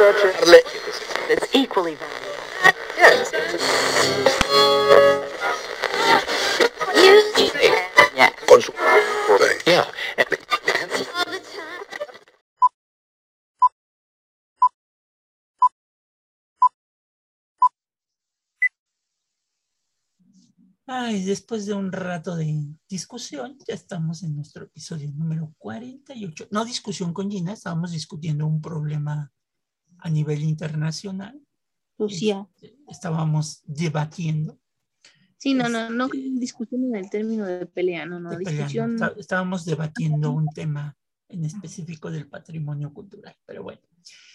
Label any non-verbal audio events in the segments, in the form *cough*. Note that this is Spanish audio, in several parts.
It's equally. Yes. Yeah. Con su. Yeah. Ay, después de un rato de discusión, ya estamos en nuestro episodio número 48. No discusión con Gina, estábamos discutiendo un problema a nivel internacional. Lucía. Este, Estábamos debatiendo. Sí, no, no, no discusión en el término de pelea, no, no, de discusión. Está- Estábamos debatiendo un tema en específico del patrimonio cultural, pero bueno.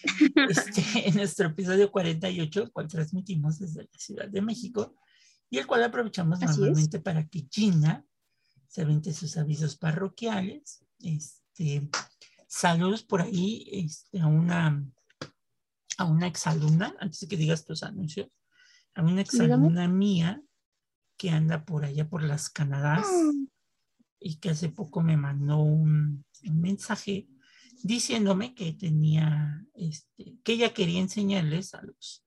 *laughs* Este, en nuestro episodio 48, el cual transmitimos desde la Ciudad de México, y el cual aprovechamos Así es. normalmente para que Gina se avente sus avisos parroquiales. Este, saludos por ahí este, a una a una exalumna, antes de que digas tus anuncios, a una exalumna mía que anda por allá por las Canadás y que hace poco me mandó un, un mensaje diciéndome que tenía, este, que ella quería enseñarles a los,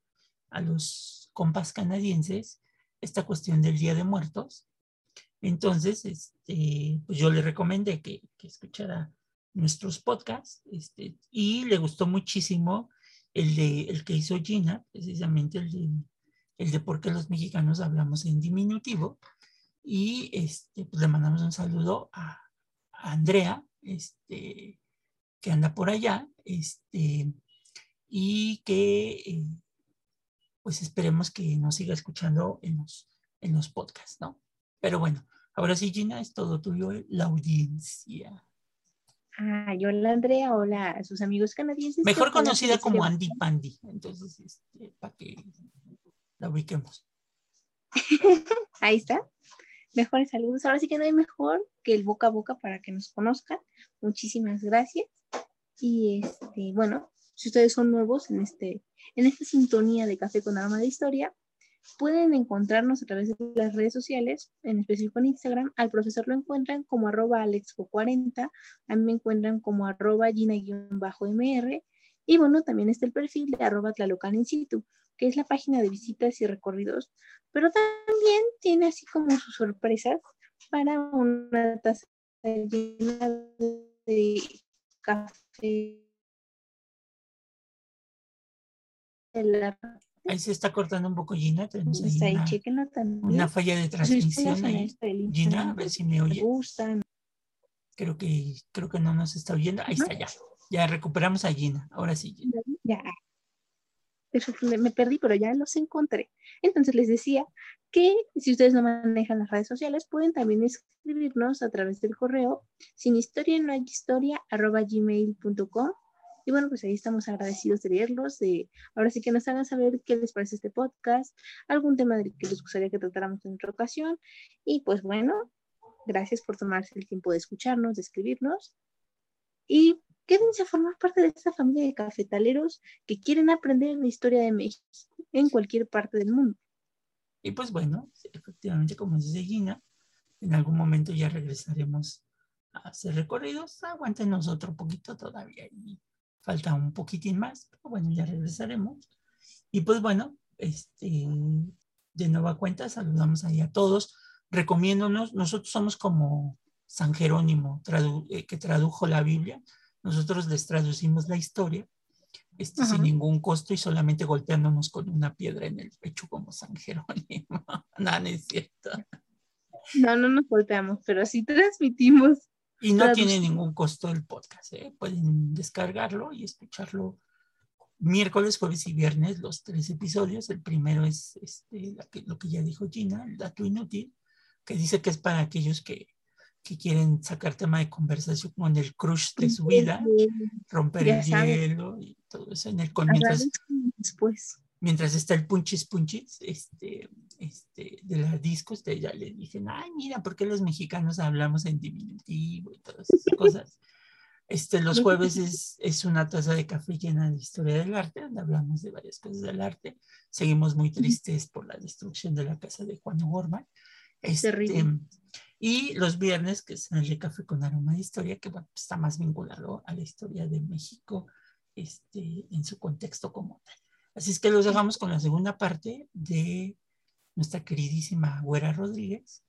a los compas canadienses esta cuestión del Día de Muertos. Entonces, este, pues yo le recomendé que, que escuchara nuestros podcasts este, y le gustó muchísimo el, de, el que hizo Gina, precisamente el de, el por qué los mexicanos hablamos en diminutivo. Y este, pues le mandamos un saludo a, a Andrea, este, que anda por allá, este, y que eh, pues esperemos que nos siga escuchando en los, en los podcasts, ¿no? Pero bueno, ahora sí, Gina, es todo tuyo, la audiencia. Ah, yo hola Andrea, hola a sus amigos canadienses. Mejor conocida como Andy Pandy, entonces, este, para que la ubiquemos. *laughs* Ahí está. Mejores saludos. Ahora sí que no hay mejor que el boca a boca para que nos conozcan. Muchísimas gracias. Y este, bueno, si ustedes son nuevos en este, en esta sintonía de Café con Arma de Historia, pueden encontrarnos a través de las redes sociales, en específico en Instagram. Al profesor lo encuentran como arroba alexco40, a mí me encuentran como arroba gina-mr. Y bueno, también está el perfil de arroba tlalocan in situ, que es la página de visitas y recorridos, pero también tiene así como sus sorpresas para una taza llena de café. Ahí se está cortando un poco Gina, tenemos ahí ahí una, una falla de transmisión ahí. Gina, a ver pues, si me oye. gustan. Creo que, creo que no nos está oyendo. Ahí está ya. Ya recuperamos a Gina. Ahora sí, Gina. Ya. Eso me perdí, pero ya los encontré. Entonces les decía que si ustedes no manejan las redes sociales, pueden también escribirnos a través del correo sin historia no hay historia arroba gmail.com. Y bueno, pues ahí estamos agradecidos de leerlos, de ahora sí que nos hagan saber qué les parece este podcast, algún tema del que les gustaría que tratáramos en otra ocasión. Y pues bueno, gracias por tomarse el tiempo de escucharnos, de escribirnos. Y quédense a formar parte de esta familia de cafetaleros que quieren aprender la historia de México en cualquier parte del mundo. Y pues bueno, efectivamente, como dice Gina, en algún momento ya regresaremos a hacer recorridos. Aguántenos otro poquito todavía y falta un poquitín más, pero bueno, ya regresaremos. Y pues bueno, este, de nueva cuenta, saludamos ahí a todos, recomiéndonos, nosotros somos como San Jerónimo, tradu- eh, que tradujo la Biblia, nosotros les traducimos la historia, este, sin ningún costo y solamente golpeándonos con una piedra en el pecho como San Jerónimo. *laughs* no, no es cierto. No, no nos golpeamos, pero sí transmitimos. Y no Traduc- tiene ningún costo el podcast, ¿eh? pueden descargarlo y escucharlo miércoles, jueves y viernes, los tres episodios. El primero es este, que- lo que ya dijo Gina, el dato inútil, que dice que es para aquellos que, que quieren sacar tema de conversación con el crush de su vida, romper Ya el hielo y todo eso en el con mientras, después. Mientras está el punchis punchis este, este, de la disco, ustedes ya le dicen, ay, mira, ¿por qué los mexicanos hablamos en diminutivo y todas esas cosas? Este, los jueves es, es una taza de café llena de historia del arte, donde hablamos de varias cosas del arte. Seguimos muy tristes por la destrucción de la casa de Juan O'Gorman. Este, Terrible. y los viernes, que es el de café con aroma de historia, que bueno, está más vinculado a la historia de México este, en su contexto como tal. Así es que los dejamos con la segunda parte de nuestra queridísima Güera Rodríguez.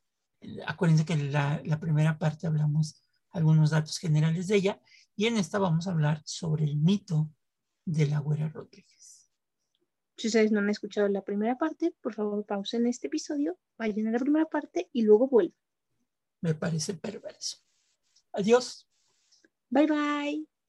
Acuérdense que en la, la primera parte hablamos algunos datos generales de ella y en esta vamos a hablar sobre el mito de la Güera Rodríguez. Si ustedes no han escuchado la primera parte, por favor pausen este episodio, vayan a la primera parte y luego vuelvan. Me parece perverso. Adiós. Bye bye.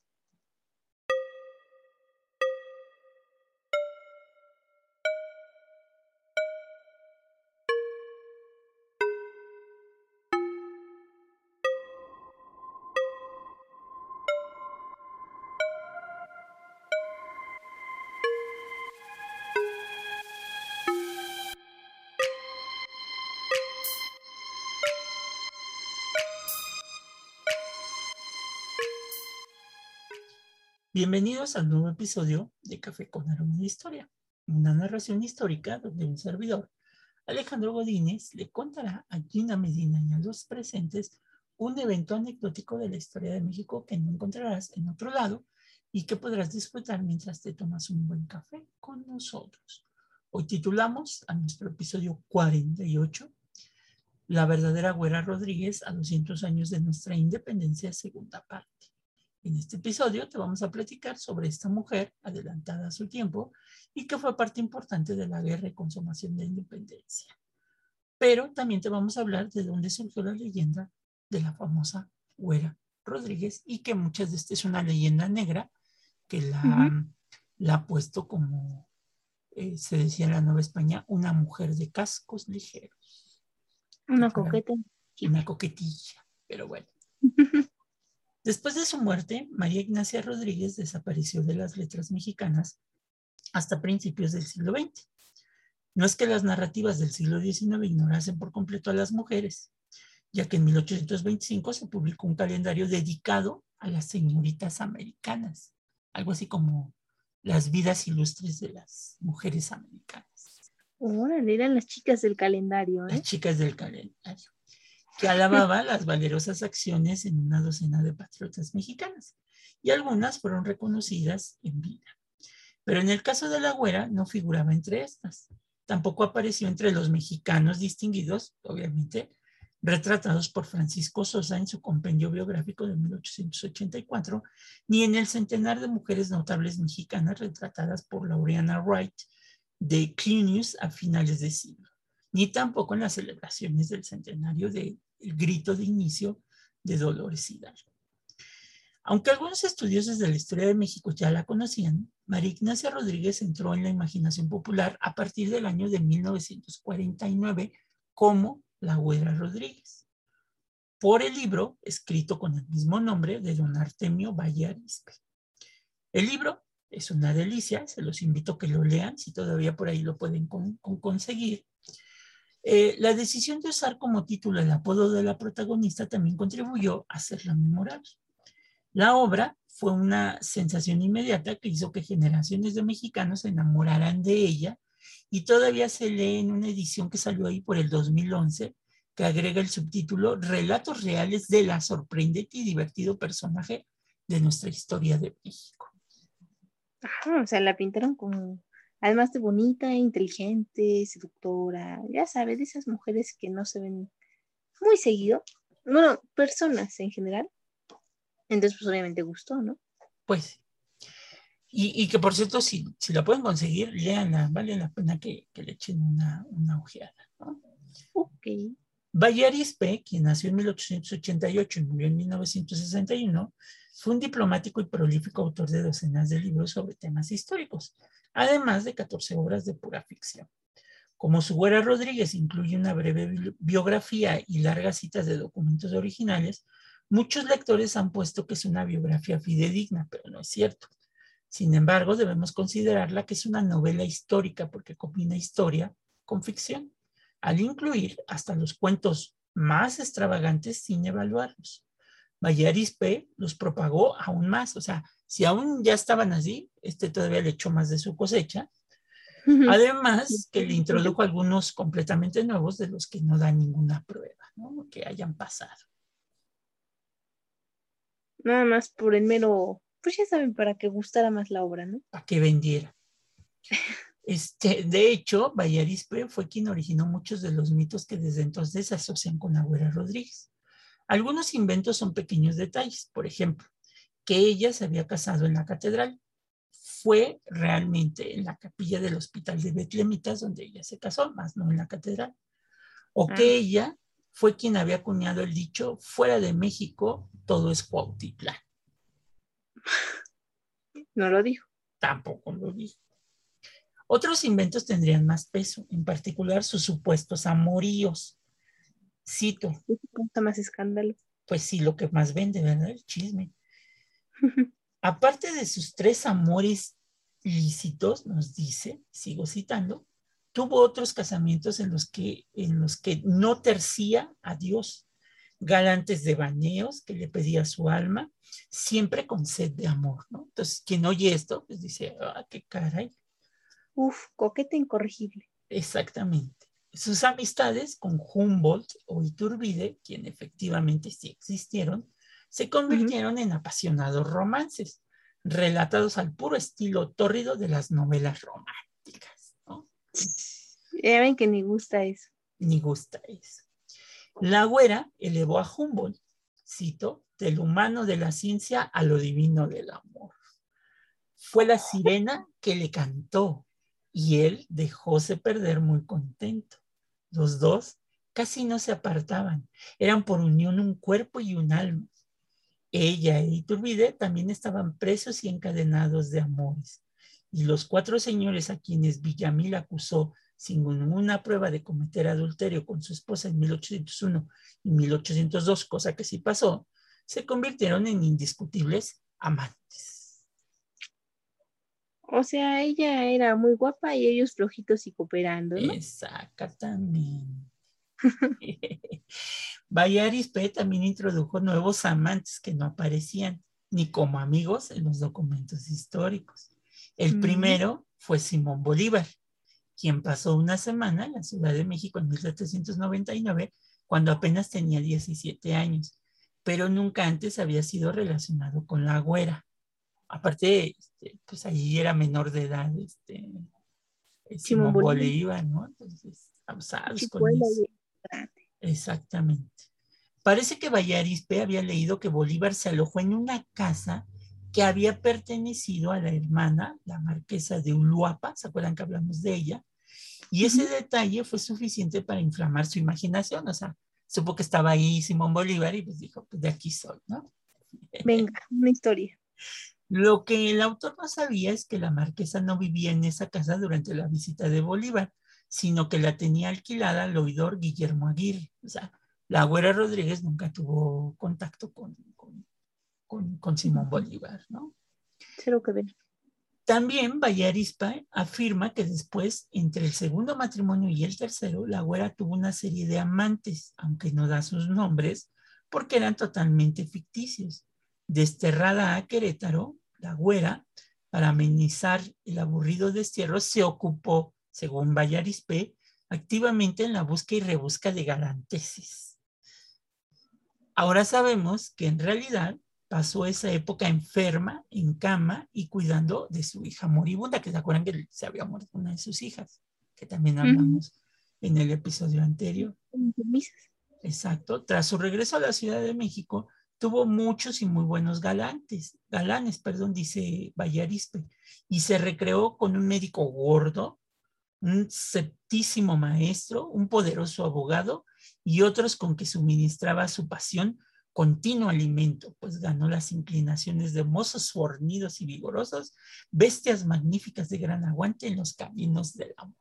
Bienvenidos al nuevo episodio de Café con Aroma de Historia, una narración histórica donde un servidor, Alejandro Godínez, le contará a Gina Medina y a los presentes un evento anecdótico de la historia de México que no encontrarás en otro lado y que podrás disfrutar mientras te tomas un buen café con nosotros. Hoy titulamos a nuestro episodio 48 La verdadera Güera Rodríguez a 200 años de nuestra independencia, segunda parte. En este episodio te vamos a platicar sobre esta mujer adelantada a su tiempo y que fue parte importante de la guerra y consumación de independencia. Pero también te vamos a hablar de dónde surgió la leyenda de la famosa Güera Rodríguez y que muchas de estas es una leyenda negra que la, Ujú. la ha puesto como eh, se decía en la Nueva España, una mujer de cascos ligeros, Una coqueta. una coquetilla, pero bueno. *laughs* Después de su muerte, María Ignacia Rodríguez desapareció de las letras mexicanas hasta principios del siglo XX. No es que las narrativas del siglo XIX ignorasen por completo a las mujeres, ya que en 1825 se publicó un calendario dedicado a las señoritas americanas, algo así como las vidas ilustres de las mujeres americanas Órale, eran las chicas del calendario, las ¿eh? chicas del calendario, que alababa las valerosas acciones en una docena de patriotas mexicanas, y algunas fueron reconocidas en vida. Pero en el caso de la güera no figuraba entre estas. Tampoco apareció entre los mexicanos distinguidos, obviamente, retratados por Francisco Sosa en su compendio biográfico de 1884, ni en el centenar de mujeres notables mexicanas retratadas por Laureana Wright de Clunius a finales de siglo ni tampoco en las celebraciones del centenario del grito de inicio de Dolores Hidalgo. Aunque algunos estudiosos de la historia de México ya la conocían, María Ignacia Rodríguez entró en la imaginación popular a partir del año de 1949 como la Güera Rodríguez, por el libro escrito con el mismo nombre de don Artemio Valle Arispe. El libro es una delicia, se los invito a que lo lean, si todavía por ahí lo pueden con, con conseguir. Eh, la decisión de usar como título el apodo de la protagonista también contribuyó a hacerla memorable. La obra fue una sensación inmediata que hizo que generaciones de mexicanos se enamoraran de ella y todavía se lee en una edición que salió ahí por el 2011 que agrega el subtítulo Relatos reales de la sorprendente y divertido personaje de nuestra historia de México. Ajá, o sea, la pintaron como, además de bonita, inteligente, seductora, ya sabes, de esas mujeres que no se ven muy seguido. Bueno, personas en general. Entonces, pues obviamente gustó, ¿no? Pues. Y, y que por cierto, si, si la pueden conseguir, léanla, vale la pena que, que le echen una, una ojeada. ¿no? Ok. Valle Arispe, quien nació en 1888 y murió en 1961, fue un diplomático y prolífico autor de docenas de libros sobre temas históricos, además de 14 obras de pura ficción. Como su güera Rodríguez incluye una breve bi- biografía y largas citas de documentos originales, muchos lectores han puesto que es una biografía fidedigna, pero no es cierto. Sin embargo, debemos considerarla que es una novela histórica porque combina historia con ficción al incluir hasta los cuentos más extravagantes sin evaluarlos. Vallarispe los propagó aún más, o sea, si aún ya estaban así, este todavía le echó más de su cosecha, además que le introdujo algunos completamente nuevos de los que no dan ninguna prueba, ¿no? que hayan pasado. Nada más por el mero Pues ya saben, para que gustara más la obra, ¿no? Para que vendiera. *laughs* Este, de hecho, Bayarispe fue quien originó muchos de los mitos que desde entonces se asocian con la Güera Rodríguez. Algunos inventos son pequeños detalles, por ejemplo, que ella se había casado en la catedral. Fue realmente en la capilla del hospital de Betlemitas donde ella se casó, más no en la catedral. O que ella fue quien había acuñado el dicho, fuera de México todo es Cuautitlán. *laughs* No lo dijo. Tampoco lo dijo. Otros inventos tendrían más peso, en particular sus supuestos amoríos. Cito, Eso causa más escándalo. pues sí, lo que más vende, ¿verdad? El chisme. *laughs* Aparte de sus tres amores lícitos, nos dice, sigo citando, tuvo otros casamientos en los que, en los que no tercía a Dios, galantes de baneos que le pedía su alma, siempre con sed de amor, ¿no? Entonces, quien oye esto, pues dice, ah, qué caray, Uf, coqueta incorregible. Exactamente. Sus amistades con Humboldt o Iturbide, quien efectivamente sí existieron, se convirtieron en apasionados romances, relatados al puro estilo tórrido de las novelas románticas. ¿no? Ya ven que ni gusta eso. Ni gusta eso. La güera elevó a Humboldt, cito, del humano de la ciencia a lo divino del amor. Fue la sirena que le cantó y él dejóse perder muy contento. Los dos casi no se apartaban, eran por unión un cuerpo y un alma. Ella e Iturbide también estaban presos y encadenados de amores. Y los cuatro señores a quienes Villamil acusó sin ninguna prueba de cometer adulterio con su esposa en 1801 y 1802, cosa que sí pasó, se convirtieron en indiscutibles amantes. O sea, ella era muy guapa y ellos flojitos y cooperando, ¿no? Exactamente. *laughs* Bayarispe también introdujo nuevos amantes que no aparecían ni como amigos en los documentos históricos. El Mm. primero fue Simón Bolívar, quien pasó una semana en la Ciudad de México en 1799, cuando apenas tenía 17 años, pero nunca antes había sido relacionado con la güera. Aparte, este, pues ahí era menor de edad, este, Simón Bolívar. ¿no? Entonces, abusados con eso. Exactamente. Parece que Bayarispe había leído que Bolívar se alojó en una casa que había pertenecido a la hermana, la marquesa de Uluapa, ¿se acuerdan que hablamos de ella? Y ese detalle fue suficiente para inflamar su imaginación, o sea, supo que estaba ahí Simón Bolívar y pues dijo, pues de aquí soy, ¿no? Venga, una historia. Lo que el autor no sabía es que la marquesa no vivía en esa casa durante la visita de Bolívar, sino que la tenía alquilada al oidor Guillermo Aguirre. O sea, la güera Rodríguez nunca tuvo contacto con, con, con, con Simón Bolívar, ¿no? Cero que ver. También Bayarispa afirma que después, entre el segundo matrimonio y el tercero, la güera tuvo una serie de amantes, aunque no da sus nombres, porque eran totalmente ficticios. Desterrada a Querétaro, la güera, para amenizar el aburrido destierro, se ocupó, según Bayarispe, activamente en la búsqueda y rebusca de galanteses. Ahora sabemos que en realidad pasó esa época enferma, en cama y cuidando de su hija moribunda, que se acuerdan que se había muerto una de sus hijas, que también hablamos en el episodio anterior. Exacto. Tras su regreso a la Ciudad de México, tuvo muchos y muy buenos galantes, galanes, perdón, dice Bayarispe, y se recreó con un médico gordo, un septísimo maestro, un poderoso abogado y otros con que suministraba su pasión continuo alimento, pues ganó las inclinaciones de mozos fornidos y vigorosos, bestias magníficas de gran aguante en los caminos del amor.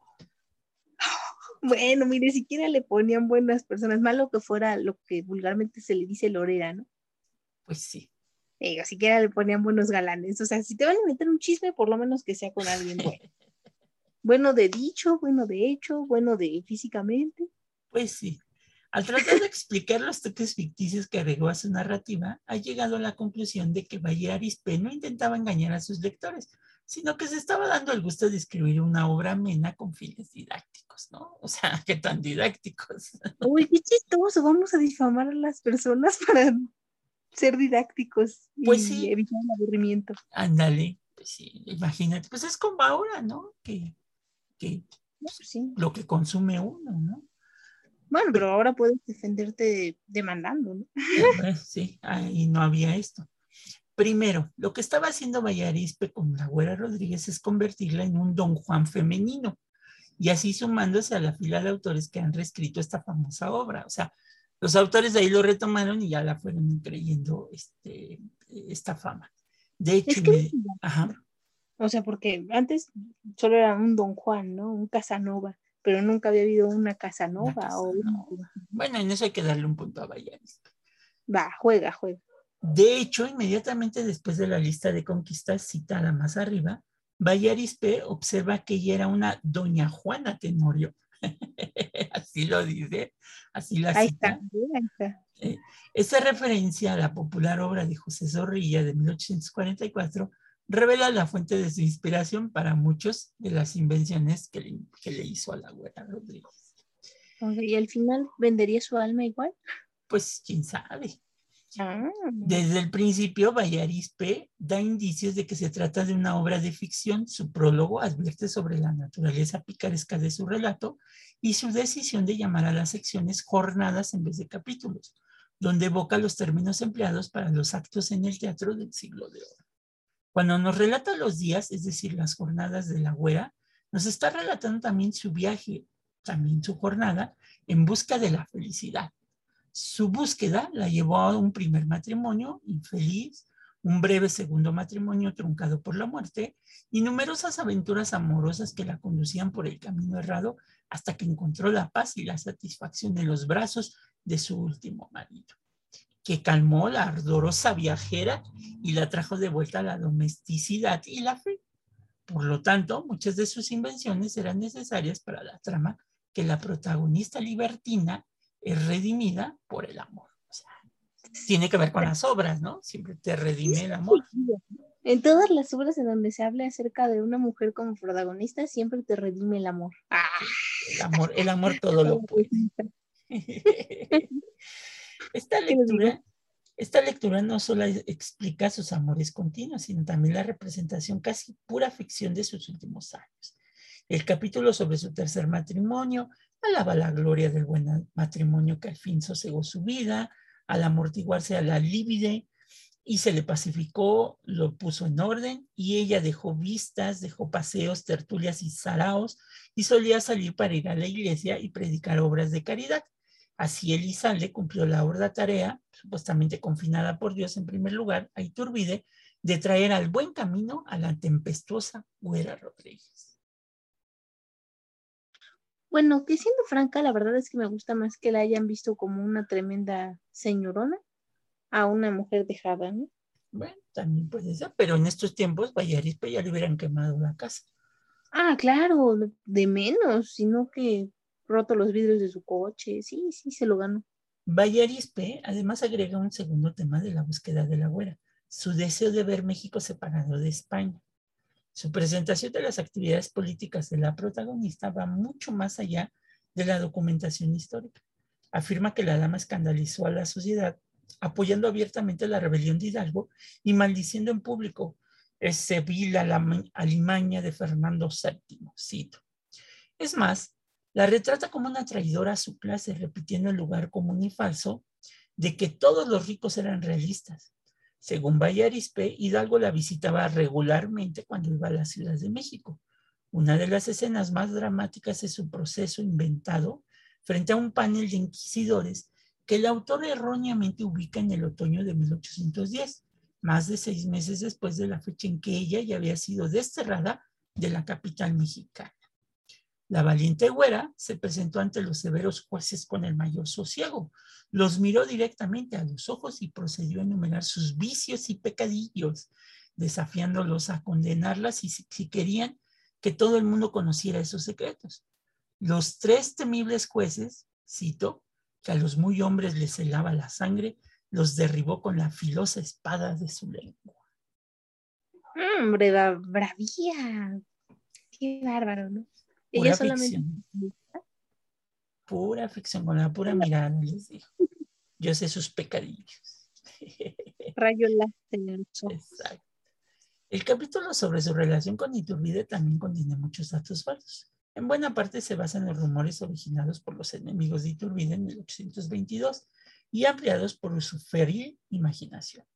*laughs* Bueno, mire, siquiera le ponían buenas personas, malo que fuera lo que vulgarmente se le dice lorera, ¿no? Pues sí. Digo, siquiera le ponían buenos galanes. O sea, si te van a meter un chisme, por lo menos que sea con alguien *laughs* bueno. Bueno de dicho, bueno de hecho, bueno de físicamente. Pues sí. Al tratar de explicar los toques ficticios que agregó a su narrativa, ha llegado a la conclusión de que Valle Arispe no intentaba engañar a sus lectores, sino que se estaba dando el gusto de escribir una obra amena con fines didácticos, ¿no? O sea, *laughs* qué tan didácticos. Uy, qué chistoso, vamos a difamar a las personas *laughs* para ser didácticos Pues y sí. evitar el aburrimiento. Ándale, pues sí, imagínate, pues es como ahora, ¿no? Que, que Pues sí. lo que consume uno, ¿no? Bueno, pero ahora puedes defenderte demandando, ¿no? Eh, Sí, ahí no había esto. Primero, lo que estaba haciendo Vallarispe con la Güera Rodríguez es convertirla en un Don Juan femenino y así sumándose a la fila de autores que han reescrito esta famosa obra. O sea, los autores de ahí lo retomaron y ya la fueron creyendo este, esta fama. De hecho, Es que- inmedi- ajá, O sea, porque antes solo era un Don Juan, ¿no? Un Casanova, pero nunca había habido una Casanova. Una o bueno, en eso hay que darle un punto a Vallarispe. Va, juega, juega. De hecho, inmediatamente después de la lista de conquistas citada más arriba, Vallarispe observa que ella era una doña Juana Tenorio. *laughs* así lo dice, así la Ahí cita. está, ¿eh? ahí está. Esta referencia a la popular obra de José Zorrilla de 1844 revela la fuente de su inspiración para muchas de las invenciones que le, que le hizo a la güera Rodríguez. Y al final vendería su alma igual. Pues quién sabe. Ah, Desde el principio, Vallarispe da indicios de que se trata de una obra de ficción. Su prólogo advierte sobre la naturaleza picaresca de su relato y su decisión de llamar a las secciones jornadas en vez de capítulos, donde evoca los términos empleados para los actos en el teatro del siglo de oro. Cuando nos relata los días, es decir, las jornadas de la güera, nos está relatando también su viaje, también su jornada, en busca de la felicidad. Su búsqueda la llevó a un primer matrimonio infeliz, un breve segundo matrimonio truncado por la muerte y numerosas aventuras amorosas que la conducían por el camino errado hasta que encontró la paz y la satisfacción en los brazos de su último marido, que calmó la ardorosa viajera y la trajo de vuelta a la domesticidad y la fe. Por lo tanto, muchas de sus invenciones eran necesarias para la trama que la protagonista libertina es redimida por el amor. O sea, tiene que ver con las obras, ¿no? Siempre te redime el amor. En todas las obras en donde se habla acerca de una mujer como protagonista, siempre te redime el amor. Ah, El amor, el amor todo lo puede. *laughs* Esta lectura, esta lectura no solo explica sus amores continuos, sino también la representación casi pura ficción de sus últimos años. El capítulo sobre su tercer matrimonio alaba la gloria del buen matrimonio que al fin sosegó su vida, al amortiguarse a la líbide y se le pacificó, lo puso en orden y ella dejó vistas, dejó paseos, tertulias y saraos y solía salir para ir a la iglesia y predicar obras de caridad. Así Elizalde cumplió la horda tarea, supuestamente confinada por Dios en primer lugar a Iturbide, de traer al buen camino a la tempestuosa Güera Rodríguez. Bueno, que siendo franca, la verdad es que me gusta más que la hayan visto como una tremenda señorona a una mujer dejada, ¿no? Bueno, también puede ser, pero en estos tiempos Vallarispe ya le hubieran quemado la casa. Ah, claro, de menos, sino que roto los vidrios de su coche. Sí, sí, se lo ganó. Vallarispe además agrega un segundo tema de la búsqueda de la güera, su deseo de ver México separado de España. Su presentación de las actividades políticas de la protagonista va mucho más allá de la documentación histórica. Afirma que la dama escandalizó a la sociedad apoyando abiertamente la rebelión de Hidalgo y maldiciendo en público ese vil alimaña de Fernando VII, cito. Es más, la retrata como una traidora a su clase, repitiendo el lugar común y falso de que todos los ricos eran realistas. Según Vallarispe, Hidalgo la visitaba regularmente cuando iba a la Ciudad de México. Una de las escenas más dramáticas es su proceso inventado frente a un panel de inquisidores que el autor erróneamente ubica en el otoño de 1810, más de seis meses después de la fecha en que ella ya había sido desterrada de la capital mexicana. La valiente güera se presentó ante los severos jueces con el mayor sosiego, los miró directamente a los ojos y procedió a enumerar sus vicios y pecadillos, desafiándolos a condenarlas si, si querían que todo el mundo conociera esos secretos. Los tres temibles jueces, cito, que a los muy hombres les helaba la sangre, los derribó con la filosa espada de su lengua. Hombre, bravía. Qué bárbaro, ¿no? Pura Ella solamente... ficción. Pura ficción, con la pura mirada les dijo. Yo sé sus pecadillos. *laughs* Rayo láser. Exacto. El capítulo sobre su relación con Iturbide también contiene muchos datos falsos. En buena parte se basa en los rumores originados por los enemigos de Iturbide en 1822 y ampliados por su féril imaginación.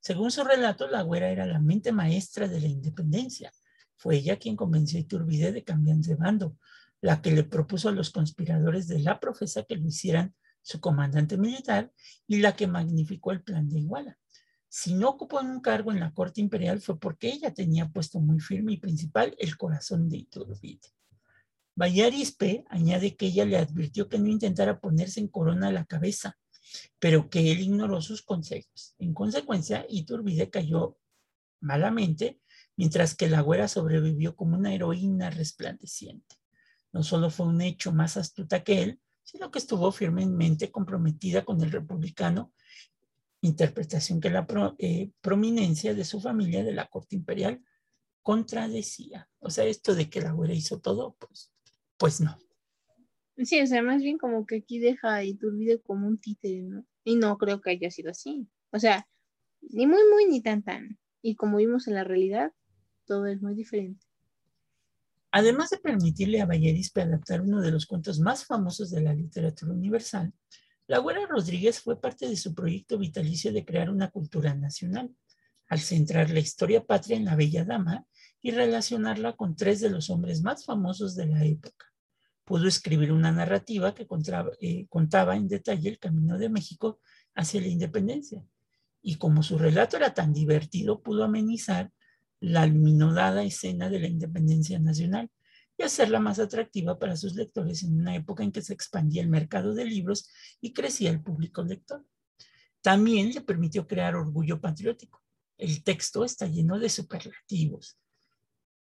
Según su relato, la güera era la mente maestra de la independencia. Fue ella quien convenció a Iturbide de cambiar de bando, la que le propuso a los conspiradores de la profesa que lo hicieran su comandante militar y la que magnificó el plan de Iguala. Si no ocupó un cargo en la corte imperial fue porque ella tenía puesto muy firme y principal el corazón de Iturbide. Bayarispe añade que ella le advirtió que no intentara ponerse en corona la cabeza, pero que él ignoró sus consejos. En consecuencia, Iturbide cayó malamente, mientras que la güera sobrevivió como una heroína resplandeciente. No solo fue un hecho más astuta que él, sino que estuvo firmemente comprometida con el republicano, interpretación que la eh, prominencia de su familia de la corte imperial contradecía. O sea, esto de que la güera hizo todo, pues, pues no. Sí, o sea, más bien como que aquí deja a Iturbide como un títere, ¿no? Y no creo que haya sido así. O sea, ni muy, muy, ni tan, tan. Y como vimos en la realidad, todo es muy diferente. Además de permitirle a Bayerispe adaptar uno de los cuentos más famosos de la literatura universal, la Güera Rodríguez fue parte de su proyecto vitalicio de crear una cultura nacional, al centrar la historia patria en la Bella Dama y relacionarla con tres de los hombres más famosos de la época. Pudo escribir una narrativa que eh, contaba en detalle el camino de México hacia la independencia. Y como su relato era tan divertido, pudo amenizar la alminodada escena de la independencia nacional y hacerla más atractiva para sus lectores en una época en que se expandía el mercado de libros y crecía el público lector. También le permitió crear orgullo patriótico. El texto está lleno de superlativos,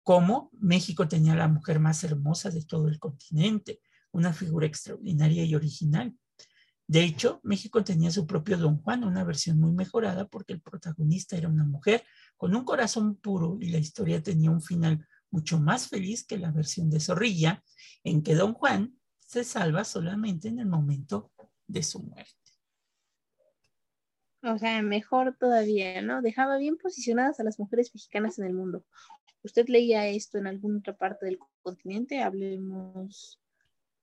como México tenía la mujer más hermosa de todo el continente, una figura extraordinaria y original. De hecho, México tenía su propio Don Juan, una versión muy mejorada porque el protagonista era una mujer con un corazón puro y la historia tenía un final mucho más feliz que la versión de Zorrilla, en que Don Juan se salva solamente en el momento de su muerte. O sea, mejor todavía, ¿no? Dejaba bien posicionadas a las mujeres mexicanas en el mundo. ¿Usted leía esto en alguna otra parte del continente? Hablemos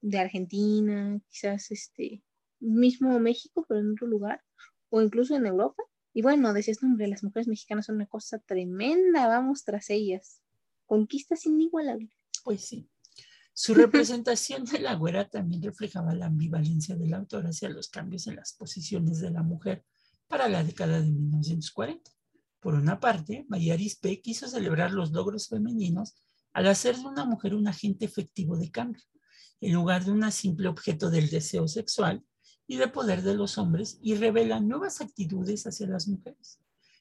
de Argentina, quizás este mismo México, pero en otro lugar, o incluso en Europa. Y bueno, decías, nombre, las mujeres mexicanas son una cosa tremenda, vamos tras ellas. Conquistas inigualables. Pues sí. Su representación de la güera también reflejaba la ambivalencia del autor hacia los cambios en las posiciones de la mujer para la década de 1940. Por una parte, María Arispe quiso celebrar los logros femeninos al hacer de una mujer un agente efectivo de cambio, en lugar de una simple objeto del deseo sexual y de poder de los hombres y revela nuevas actitudes hacia las mujeres.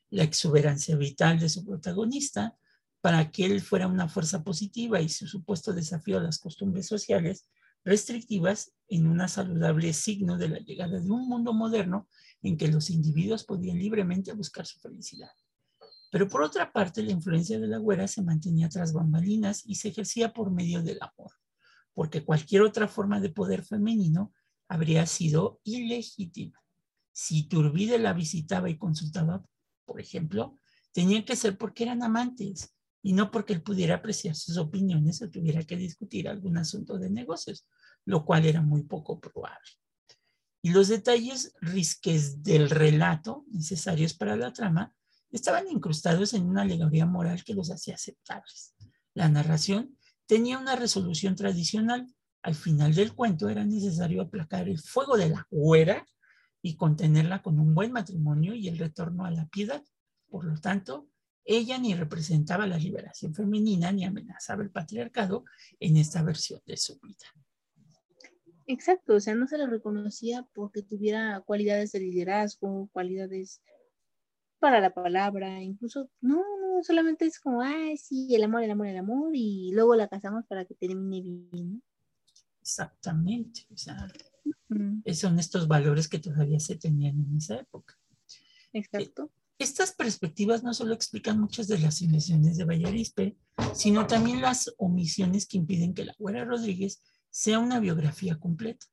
La exuberancia vital de su protagonista para que él fuera una fuerza positiva y su supuesto desafío a las costumbres sociales restrictivas en una saludable signo de la llegada de un mundo moderno en que los individuos podían libremente buscar su felicidad. Pero por otra parte, la influencia de la güera se mantenía tras bambalinas y se ejercía por medio del amor, porque cualquier otra forma de poder femenino habría sido ilegítima. Si Turbide la visitaba y consultaba, por ejemplo, tenía que ser porque eran amantes y no porque él pudiera apreciar sus opiniones o tuviera que discutir algún asunto de negocios, lo cual era muy poco probable. Y los detalles risques del relato necesarios para la trama estaban incrustados en una alegoría moral que los hacía aceptables. La narración tenía una resolución tradicional al final del cuento era necesario aplacar el fuego de la güera y contenerla con un buen matrimonio y el retorno a la piedad. Por lo tanto, ella ni representaba la liberación femenina ni amenazaba el patriarcado en esta versión de su vida. Exacto, o sea, no se le reconocía porque tuviera cualidades de liderazgo, cualidades para la palabra, incluso, no, no, solamente es como, ay, sí, el amor, el amor, el amor, y luego la casamos para que termine bien. Exactamente. O sea, son estos valores que todavía se tenían en esa época. Exacto. Estas perspectivas no solo explican muchas de las invenciones de Vallarispe, sino también las omisiones que impiden que la Güera Rodríguez sea una biografía completa.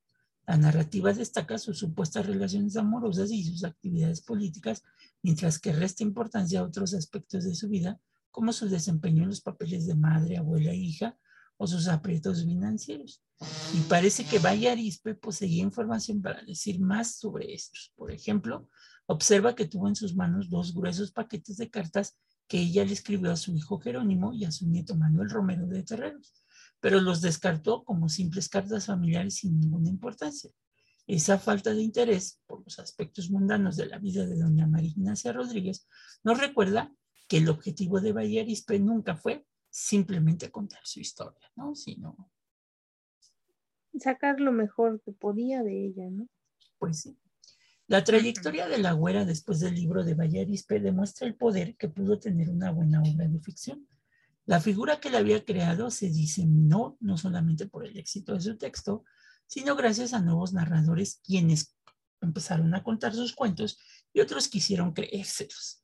La narrativa destaca sus supuestas relaciones amorosas y sus actividades políticas, mientras que resta importancia a otros aspectos de su vida, como su desempeño en los papeles de madre, abuela e hija, o sus aprietos financieros. Y parece que Valle Arispe poseía información para decir más sobre estos. Por ejemplo, observa que tuvo en sus manos dos gruesos paquetes de cartas que ella le escribió a su hijo Jerónimo y a su nieto Manuel Romero de Terreros pero los descartó como simples cartas familiares sin ninguna importancia. Esa falta de interés por los aspectos mundanos de la vida de doña María Ignacia Rodríguez nos recuerda que el objetivo de Valle Arispe nunca fue simplemente contar su historia, ¿no? Sino... Sacar lo mejor que podía de ella, ¿no? Pues sí. La trayectoria de la güera después del libro de Valle Arispe demuestra el poder que pudo tener una buena obra de ficción. La figura que le había creado se diseminó no solamente por el éxito de su texto, sino gracias a nuevos narradores quienes empezaron a contar sus cuentos y otros quisieron creérselos.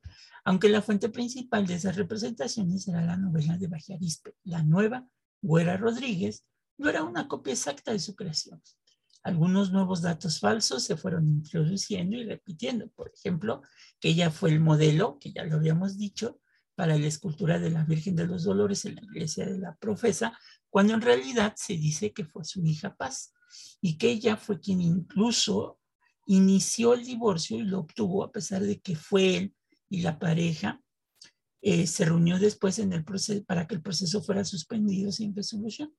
Aunque la fuente principal de esas representaciones era la novela de Bajarispe, la nueva, Güera Rodríguez, no era una copia exacta de su creación. Algunos nuevos datos falsos se fueron introduciendo y repitiendo. Por ejemplo, que ella fue el modelo, que ya lo habíamos dicho, para la escultura de la Virgen de los Dolores en la iglesia de la profesa, cuando en realidad se dice que fue su hija Paz y que ella fue quien incluso inició el divorcio y lo obtuvo a pesar de que fue él y la pareja eh, se reunió después en el proceso para que el proceso fuera suspendido sin resolución.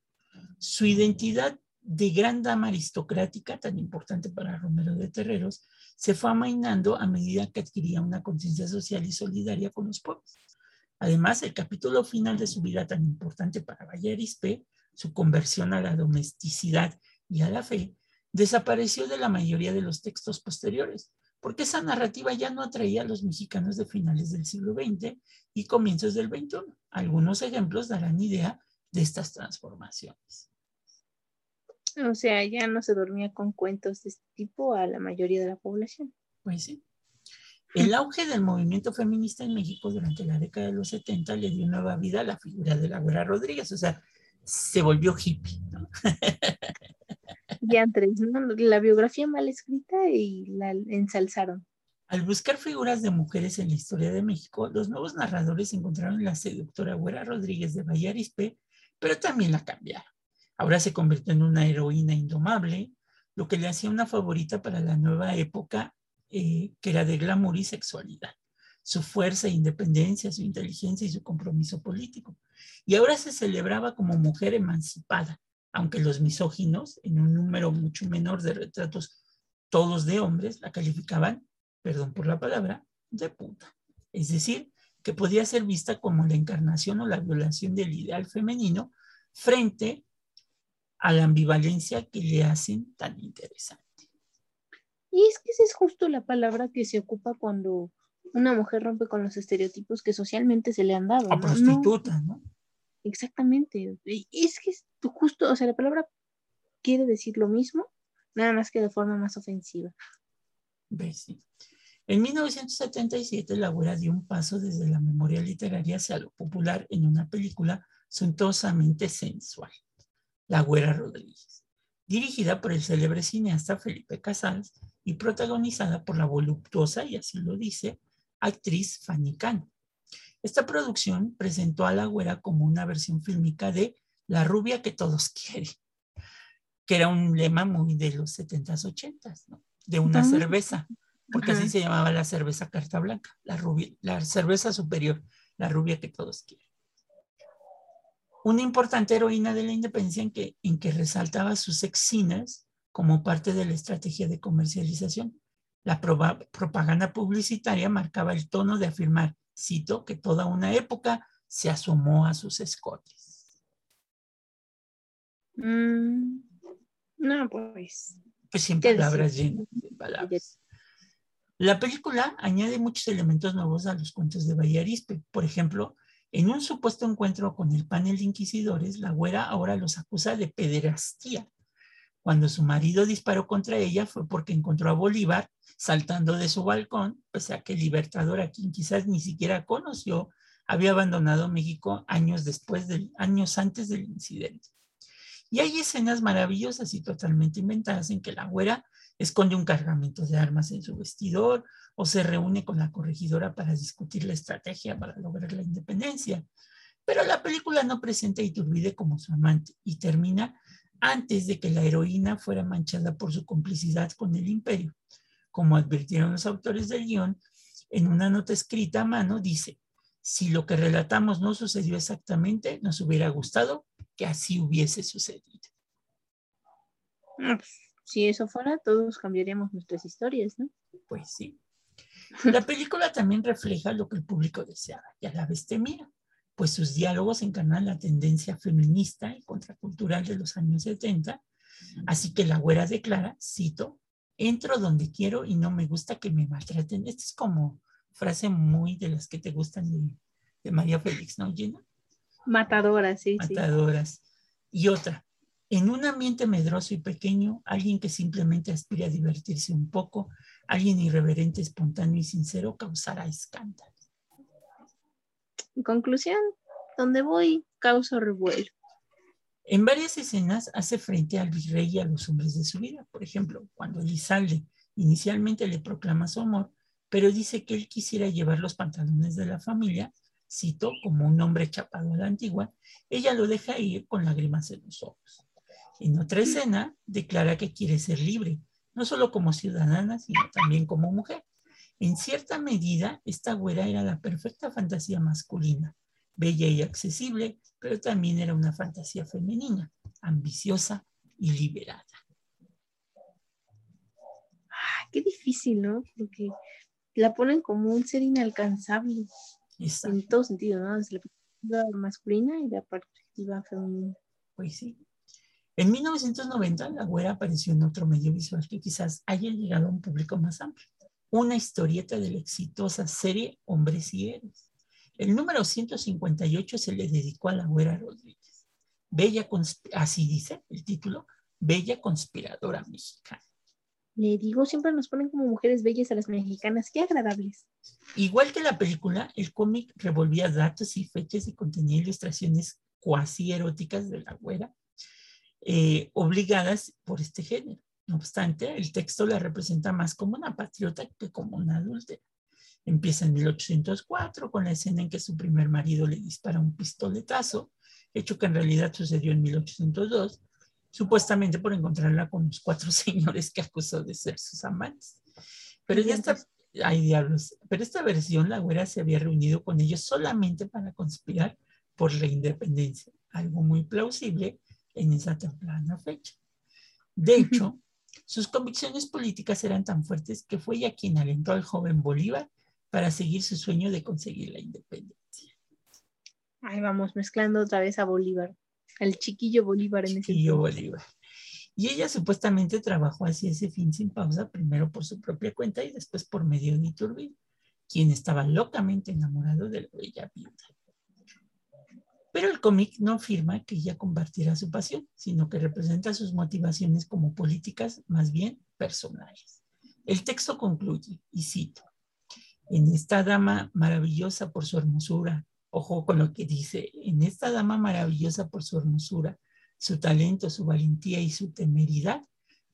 Su identidad de gran dama aristocrática, tan importante para Romero de Terreros, se fue amainando a medida que adquiría una conciencia social y solidaria con los pueblos. Además, el capítulo final de su vida tan importante para Arispe, su conversión a la domesticidad y a la fe, desapareció de la mayoría de los textos posteriores, porque esa narrativa ya no atraía a los mexicanos de finales del siglo XX y comienzos del XXI. Algunos ejemplos darán idea de estas transformaciones. O sea, ya no se dormía con cuentos de este tipo a la mayoría de la población. Pues sí. El auge del movimiento feminista en México durante la década de los 70 le dio nueva vida a la figura de la Güera Rodríguez, o sea, se volvió hippie. ¿no? *laughs* Ya tres, ¿no? la biografía mal escrita y la ensalzaron. Al buscar figuras de mujeres en la historia de México, los nuevos narradores encontraron la seductora Güera Rodríguez de Vallarispe, pero también la cambiaron. Ahora se convirtió en una heroína indomable, lo que le hacía una favorita para la nueva época eh, que era de glamour y sexualidad, su fuerza e independencia, su inteligencia y su compromiso político. Y ahora se celebraba como mujer emancipada, aunque los misóginos, en un número mucho menor de retratos, todos de hombres, la calificaban, perdón por la palabra, de puta. Es decir, que podía ser vista como la encarnación o la violación del ideal femenino frente a la ambivalencia que le hacen tan interesante. Y es que esa es justo la palabra que se ocupa cuando una mujer rompe con los estereotipos que socialmente se le han dado. A prostituta, ¿no? Exactamente. Es que es justo, o sea, la palabra quiere decir lo mismo, nada más que de forma más ofensiva. Sí. En 1977, la abuela dio un paso desde la memoria literaria hacia lo popular en una película suntuosamente sensual, La Güera Rodríguez, dirigida por el célebre cineasta Felipe Casals y protagonizada por la voluptuosa, y así lo dice, actriz Fanny Cano. Esta producción presentó a la güera como una versión fílmica de La rubia que todos quieren, que era un lema muy de los 70s, 80s, ¿no? de una cerveza, porque así se llamaba la cerveza carta blanca, la, rubia, la cerveza superior, la rubia que todos quieren. Una importante heroína de la independencia en que, en que resaltaba sus exinas como parte de la estrategia de comercialización. La propaganda publicitaria marcaba el tono de afirmar, cito, que toda una época se asomó a sus escotes. Mm, no, pues. Pues sin palabras llenas de palabras. La película añade muchos elementos nuevos a los cuentos de Bayarispe. Por ejemplo, en un supuesto encuentro con el panel de inquisidores, la güera ahora los acusa de pederastía cuando su marido disparó contra ella fue porque encontró a Bolívar saltando de su balcón, pese a que libertador, a quien quizás ni siquiera conoció, había abandonado México años después del, años antes del incidente. Y hay escenas maravillosas y totalmente inventadas en que la güera esconde un cargamento de armas en su vestidor o se reúne con la corregidora para discutir la estrategia para lograr la independencia. Pero la película no presenta a Iturbide como su amante y termina antes de que la heroína fuera manchada por su complicidad con el imperio. Como advirtieron los autores del guion, en una nota escrita a mano dice, si lo que relatamos no sucedió exactamente, nos hubiera gustado que así hubiese sucedido. Ah, pues, si eso fuera, todos cambiaríamos nuestras historias, ¿no? Pues sí. La película también refleja lo que el público deseaba y a la vez temía, pues sus diálogos encarnan la tendencia feminista y contracultural de los años 70, así que la güera declara, cito, entro donde quiero y no me gusta que me maltraten. Esta es como frase muy de las que te gustan de, María Félix, ¿no, Gina? Matadoras, sí. Matadoras. Y otra, en un ambiente medroso y pequeño, alguien que simplemente aspira a divertirse un poco, alguien irreverente, espontáneo y sincero, causará escándalo. En conclusión, donde voy, causo revuelo. En varias escenas hace frente al virrey y a los hombres de su vida. Por ejemplo, cuando Elizalde inicialmente le proclama su amor, pero dice que él quisiera llevar los pantalones de la familia, cito, como un hombre chapado a la antigua, ella lo deja ir con lágrimas en los ojos. En otra escena, declara que quiere ser libre, no solo como ciudadana, sino también como mujer. En cierta medida, esta güera era la perfecta fantasía masculina, bella y accesible, pero también era una fantasía femenina, ambiciosa y liberada. Ah, qué difícil, ¿no? Porque la ponen como un ser inalcanzable. En todo sentido, ¿no? Desde la perspectiva masculina y la perspectiva femenina. Pues sí. En 1990, La Güera apareció en otro medio visual que quizás haya llegado a un público más amplio. Una historieta de la exitosa serie Hombres y Héroes. El número 158 se le dedicó a La Güera Rodríguez. Bella, así dice el título, Bella Conspiradora Mexicana. Le digo, siempre nos ponen como mujeres bellas a las mexicanas, qué agradables. Igual que la película, el cómic revolvía datos y fechas y contenía ilustraciones cuasi eróticas de la güera, eh, obligadas por este género. No obstante, el texto la representa más como una patriota que como una adúltera. Empieza en 1804 con la escena en que su primer marido le dispara un pistoletazo, hecho que en realidad sucedió en 1802, supuestamente por encontrarla con los cuatro *laughs* señores que acusó de ser sus amantes. Pero ya está, ay diablos, pero esta versión la güera se había reunido con ellos solamente para conspirar por la independencia, algo muy plausible en esa temprana fecha. De hecho, sus convicciones políticas eran tan fuertes que fue ella quien alentó al joven Bolívar para seguir su sueño de conseguir la independencia. Ahí vamos mezclando otra vez a Bolívar. El chiquillo Bolívar en chiquillo Bolívar. Y ella supuestamente trabajó hacia ese fin sin pausa, primero por su propia cuenta y después por medio de Iturbide, quien estaba locamente enamorado de la bella viuda. Pero el cómic no afirma que ella compartiera su pasión, sino que representa sus motivaciones como políticas más bien personales. El texto concluye, y cito, en esta dama maravillosa por su hermosura, Ojo con lo que dice, en esta dama maravillosa por su hermosura, su talento, su valentía y su temeridad,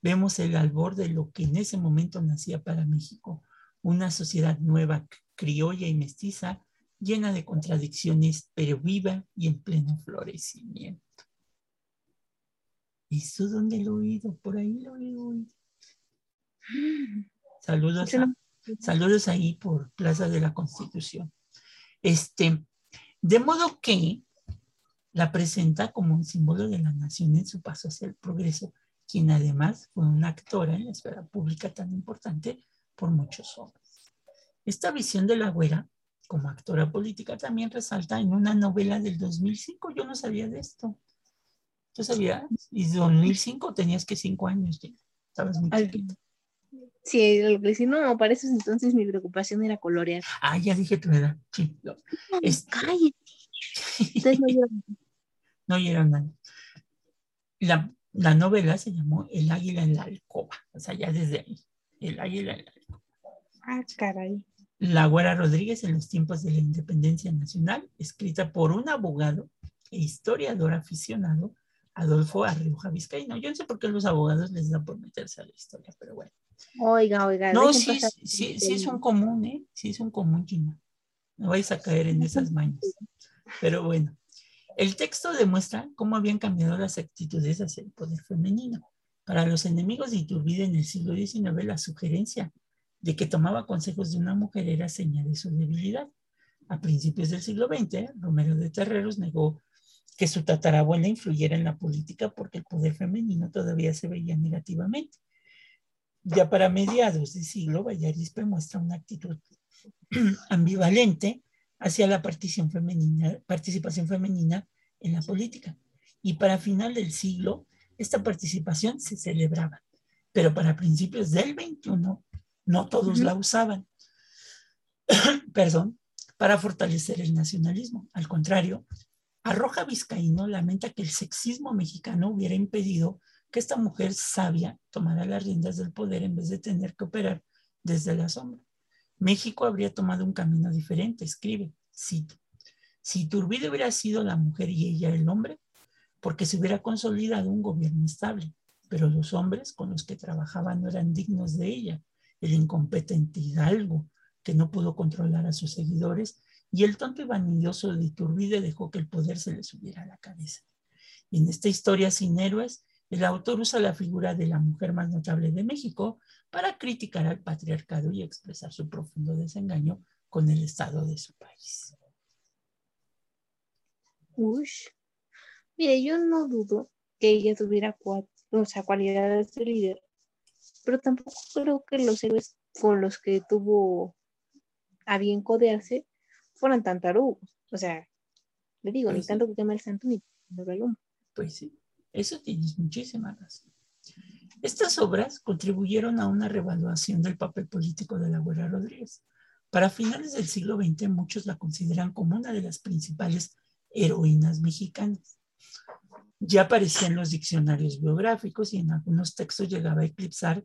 vemos el albor de lo que en ese momento nacía para México, una sociedad nueva, criolla y mestiza, llena de contradicciones, pero viva y en pleno florecimiento. ¿Eso dónde lo he oído? Por ahí lo he oído. Saludos, saludos ahí por Plaza de la Constitución. Este, de modo que la presenta como un símbolo de la nación en su paso hacia el progreso, quien además fue una actora en la esfera pública tan importante por muchos hombres. Esta visión de la güera como actora política también resalta en una novela del 2005. Yo no sabía de esto. ¿Tú sabías? Y 2005 tenías que cinco años, estabas muy chiquito. Sí, lo que sí, no, para eso entonces mi preocupación era colorear. Ah, ya dije tu edad. Sí. No, Cállate. no oyeron *laughs* nada. La, la, novela se llamó El águila en la alcoba. O sea, ya desde ahí. El águila en la alcoba. Ah, caray. La Güera Rodríguez en los tiempos de la independencia nacional, escrita por un abogado e historiador aficionado Adolfo Arrioja Vizcaíno. Yo no sé por qué los abogados les da por meterse a la historia, pero bueno. Oiga, oiga. No, sí, pasar sí, sí es un común, ¿eh? Sí es un común, Gina. No vais a caer en esas mañas. Pero bueno, el texto demuestra cómo habían cambiado las actitudes hacia el poder femenino. Para los enemigos de Iturbide en el siglo XIX, la sugerencia de que tomaba consejos de una mujer era señal de su debilidad. A principios del siglo XX, Romero de Terreros negó que su tatarabuela influyera en la política porque el poder femenino todavía se veía negativamente. Ya para mediados del siglo, Vallarispe muestra una actitud *clears throat* ambivalente hacia la participación femenina, en la política. Y para final del siglo, esta participación se celebraba. Pero para principios del 21, no todos la usaban. *clears throat* Perdón, para fortalecer el nacionalismo. Al contrario, Arroja Vizcaíno lamenta que el sexismo mexicano hubiera impedido que esta mujer sabia tomara las riendas del poder en vez de tener que operar desde la sombra. México habría tomado un camino diferente, escribe, cito. Si Iturbide hubiera sido la mujer y ella el hombre, porque se hubiera consolidado un gobierno estable, pero los hombres con los que trabajaba no eran dignos de ella, el incompetente Hidalgo, que no pudo controlar a sus seguidores, y el tonto y vanidoso de Iturbide dejó que el poder se le subiera a la cabeza. En esta historia sin héroes, el autor usa la figura de la mujer más notable de México para criticar al patriarcado y expresar su profundo desengaño con el estado de su país. Ush. Mire, yo no dudo que ella tuviera cualidades de líder, pero tampoco creo que los héroes con los que tuvo a bien codearse fueran tan tarugos. O sea, le digo, ni Pues sí. tanto que queme el santo ni tanto el humo. Pues sí, eso tienes muchísima razón. Estas obras contribuyeron a una revaluación del papel político de la Güera Rodríguez. Para finales del siglo XX, muchos la consideran como una de las principales heroínas mexicanas. Ya aparecía en los diccionarios biográficos y en algunos textos llegaba a eclipsar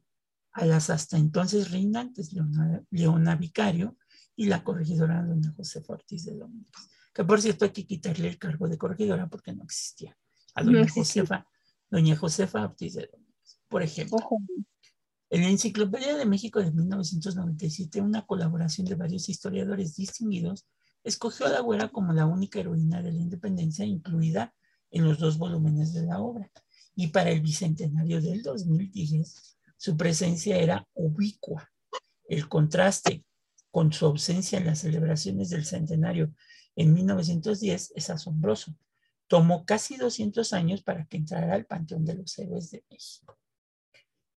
a las hasta entonces reinantes Leona, Leona Vicario y la corregidora doña Josefa Ortiz de Domínguez. Que por cierto hay que quitarle el cargo de corregidora porque no existía. A doña. Josefa, doña Josefa Ortiz de Domínguez, por ejemplo. Ojo, En la Enciclopedia de México de 1997, una colaboración de varios historiadores distinguidos escogió a la güera como la única heroína de la independencia incluida en los dos volúmenes de la obra. Y para el bicentenario del 2010, su presencia era ubicua. El contraste con su ausencia en las celebraciones del centenario en 1910 es asombroso. Tomó casi 200 años para que entrara al Panteón de los Héroes de México.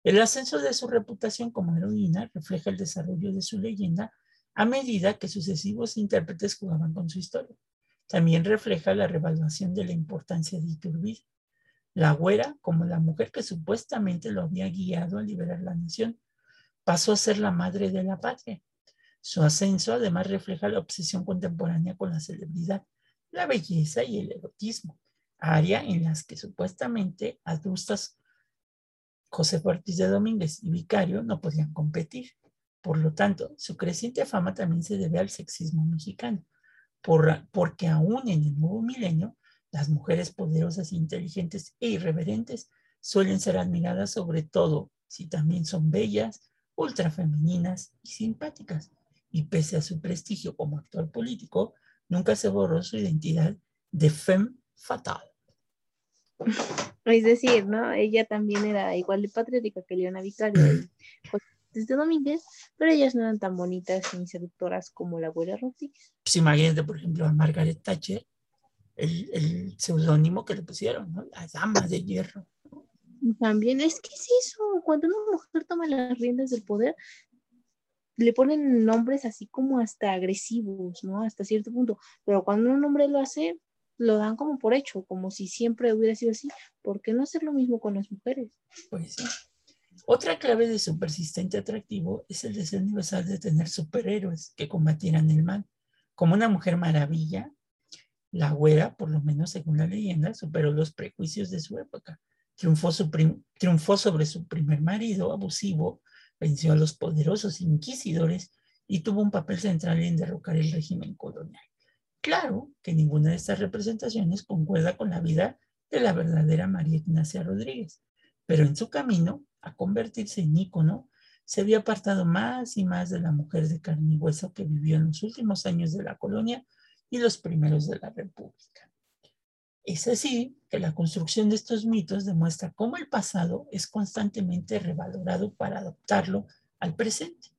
El ascenso de su reputación como heroína refleja el desarrollo de su leyenda a medida que sucesivos intérpretes jugaban con su historia. También refleja la revaluación de la importancia de Iturbide. La güera, como la mujer que supuestamente lo había guiado a liberar la nación, pasó a ser la madre de la patria. Su ascenso además refleja la obsesión contemporánea con la celebridad, la belleza y el erotismo, área en las que supuestamente adustas José Ortiz de Domínguez y Vicario no podían competir. Por lo tanto, su creciente fama también se debe al sexismo mexicano, por, porque aún en el nuevo milenio, las mujeres poderosas, inteligentes e irreverentes suelen ser admiradas sobre todo si también son bellas, ultrafemeninas y simpáticas. Y pese a su prestigio como actor político, nunca se borró su identidad de femme fatal. Es decir, ¿no? Ella también era igual de patriótica que Leona Vicario de Domínguez, pero ellas no eran tan bonitas ni seductoras como la güera Rodríguez. Pues imagínate, por ejemplo, a Margaret Thatcher, el, el seudónimo que le pusieron, ¿no? La dama de hierro. También es que es eso, cuando una mujer toma las riendas del poder, le ponen nombres así como hasta agresivos, ¿no? Hasta cierto punto, pero cuando un hombre lo hace, lo dan como por hecho, como si siempre hubiera sido así. ¿Por qué no hacer lo mismo con las mujeres? Pues sí. Otra clave de su persistente atractivo es el deseo universal de tener superhéroes que combatieran el mal. Como una mujer maravilla, la güera, por lo menos según la leyenda, superó los prejuicios de su época. Triunfó, triunfó sobre su primer marido abusivo, venció a los poderosos inquisidores y tuvo un papel central en derrocar el régimen colonial. Claro que ninguna de estas representaciones concuerda con la vida de la verdadera María Ignacia Rodríguez. Pero en su camino a convertirse en ícono, se había apartado más y más de la mujer de carne y hueso que vivió en los últimos años de la colonia y los primeros de la República. Es así que la construcción de estos mitos demuestra cómo el pasado es constantemente revalorado para adaptarlo al presente.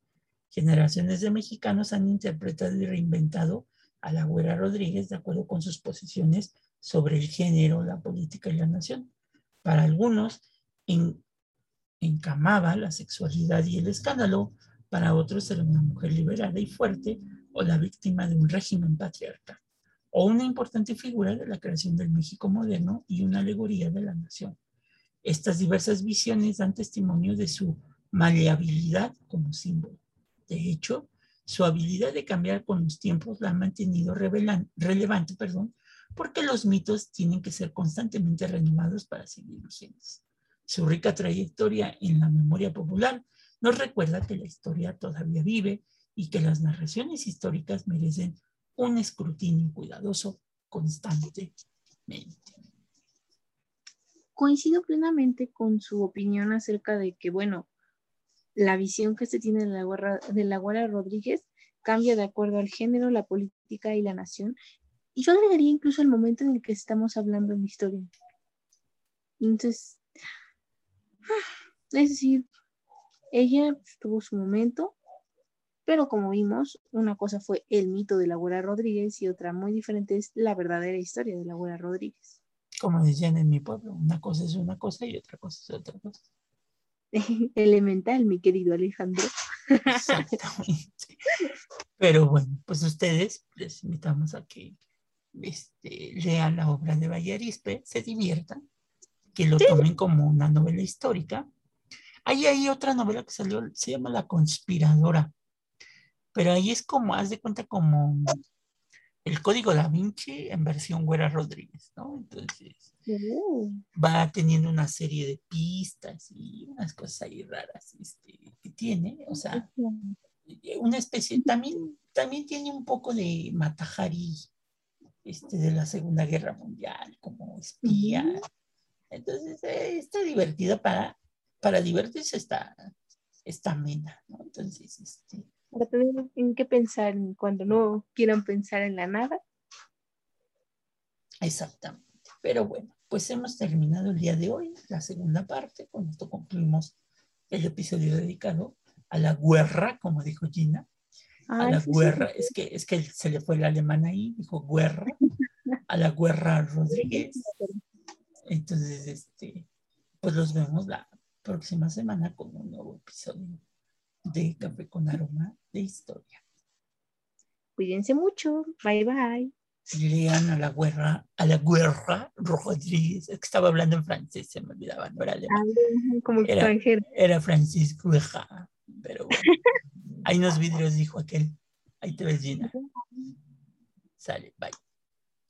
Generaciones de mexicanos han interpretado y reinventado a la Güera Rodríguez de acuerdo con sus posiciones sobre el género, la política y la nación. Para algunos, encamaba la sexualidad y el escándalo, para otros era una mujer liberada y fuerte o la víctima de un régimen patriarcal, o una importante figura de la creación del México moderno y una alegoría de la nación. Estas diversas visiones dan testimonio de su maleabilidad como símbolo. De hecho, su habilidad de cambiar con los tiempos la ha mantenido relevante, perdón, porque los mitos tienen que ser constantemente renovados para seguir vigentes. Su rica trayectoria en la memoria popular nos recuerda que la historia todavía vive y que las narraciones históricas merecen un escrutinio cuidadoso constantemente. Coincido plenamente con su opinión acerca de que, bueno, la visión que se tiene de la, guerra, de la Guerra Rodríguez cambia de acuerdo al género, la política y la nación. Y yo agregaría incluso el momento en el que estamos hablando en la historia. Entonces, es decir, ella tuvo su momento, pero como vimos, una cosa fue el mito de la abuela Rodríguez y otra muy diferente es la verdadera historia de la abuela Rodríguez. Como decían en mi pueblo, una cosa es una cosa y otra cosa es otra cosa. *laughs* Elemental, mi querido Alejandro. Exactamente. Pero bueno, pues ustedes les invitamos a que este, lean la obra de Vallarispe, se diviertan, que lo tomen como una novela histórica. Ahí hay otra novela que salió, se llama La Conspiradora, pero ahí es como, haz de cuenta como el código da Vinci en versión Güera Rodríguez, ¿no? Entonces Oh. va teniendo una serie de pistas y unas cosas ahí raras este, que tiene, o sea, una especie, también, también tiene un poco de Matajari este, de la Segunda Guerra Mundial como espía. Entonces, eh, está divertida para, para divertirse, está, está amena, ¿no? Entonces, este, Para tener en qué pensar cuando no quieran pensar en la nada. Exactamente. Pero bueno, pues hemos terminado el día de hoy, la segunda parte. Con esto concluimos el episodio dedicado a la guerra, como dijo Gina. A la sí, sí, guerra, sí. es que, es que se le fue el alemán ahí, dijo guerra. A la guerra Rodríguez. *laughs* Entonces, este, pues los vemos la próxima semana con un nuevo episodio de Café con Aroma de Historia. Cuídense mucho. Bye bye. Lean a la guerra, a la guerra Rodríguez. Que estaba hablando en francés, se me olvidaba, no era alemán. Como Era- Francisco Guerra, pero bueno. Hay unos vidrios, dijo aquel. Ahí te ves, Gina. *laughs* Sale, bye.